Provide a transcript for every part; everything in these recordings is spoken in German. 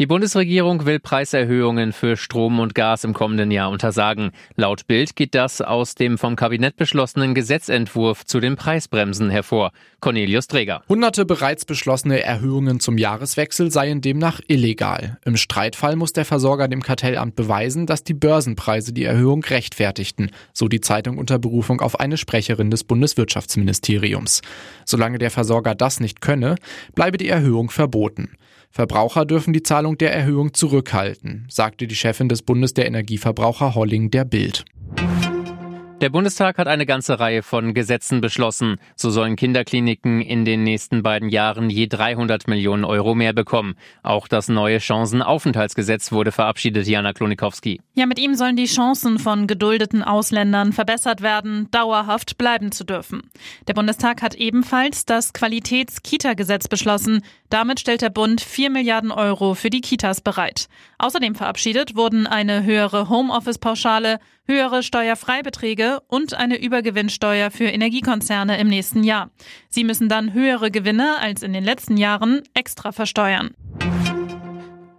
Die Bundesregierung will Preiserhöhungen für Strom und Gas im kommenden Jahr untersagen. Laut Bild geht das aus dem vom Kabinett beschlossenen Gesetzentwurf zu den Preisbremsen hervor. Cornelius Träger. Hunderte bereits beschlossene Erhöhungen zum Jahreswechsel seien demnach illegal. Im Streitfall muss der Versorger dem Kartellamt beweisen, dass die Börsenpreise die Erhöhung rechtfertigten, so die Zeitung unter Berufung auf eine Sprecherin des Bundeswirtschaftsministeriums. Solange der Versorger das nicht könne, bleibe die Erhöhung verboten. Verbraucher dürfen die Zahlung der Erhöhung zurückhalten, sagte die Chefin des Bundes der Energieverbraucher Holling der Bild. Der Bundestag hat eine ganze Reihe von Gesetzen beschlossen. So sollen Kinderkliniken in den nächsten beiden Jahren je 300 Millionen Euro mehr bekommen. Auch das neue Chancenaufenthaltsgesetz wurde verabschiedet, Jana Klonikowski. Ja, mit ihm sollen die Chancen von geduldeten Ausländern verbessert werden, dauerhaft bleiben zu dürfen. Der Bundestag hat ebenfalls das Qualitäts-Kita-Gesetz beschlossen. Damit stellt der Bund 4 Milliarden Euro für die Kitas bereit. Außerdem verabschiedet wurden eine höhere Homeoffice-Pauschale, höhere Steuerfreibeträge und eine Übergewinnsteuer für Energiekonzerne im nächsten Jahr. Sie müssen dann höhere Gewinne als in den letzten Jahren extra versteuern.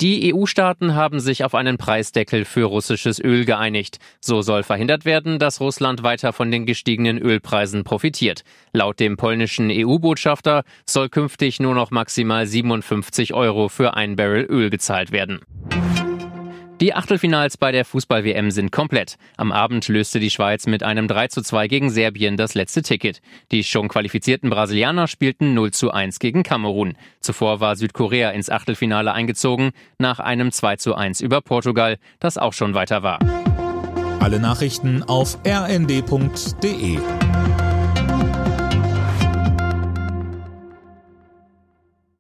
Die EU-Staaten haben sich auf einen Preisdeckel für russisches Öl geeinigt. So soll verhindert werden, dass Russland weiter von den gestiegenen Ölpreisen profitiert. Laut dem polnischen EU-Botschafter soll künftig nur noch maximal 57 Euro für ein Barrel Öl gezahlt werden. Die Achtelfinals bei der Fußball-WM sind komplett. Am Abend löste die Schweiz mit einem 3 zu 2 gegen Serbien das letzte Ticket. Die schon qualifizierten Brasilianer spielten 0 zu 1 gegen Kamerun. Zuvor war Südkorea ins Achtelfinale eingezogen, nach einem 2 zu 1 über Portugal, das auch schon weiter war. Alle Nachrichten auf rnd.de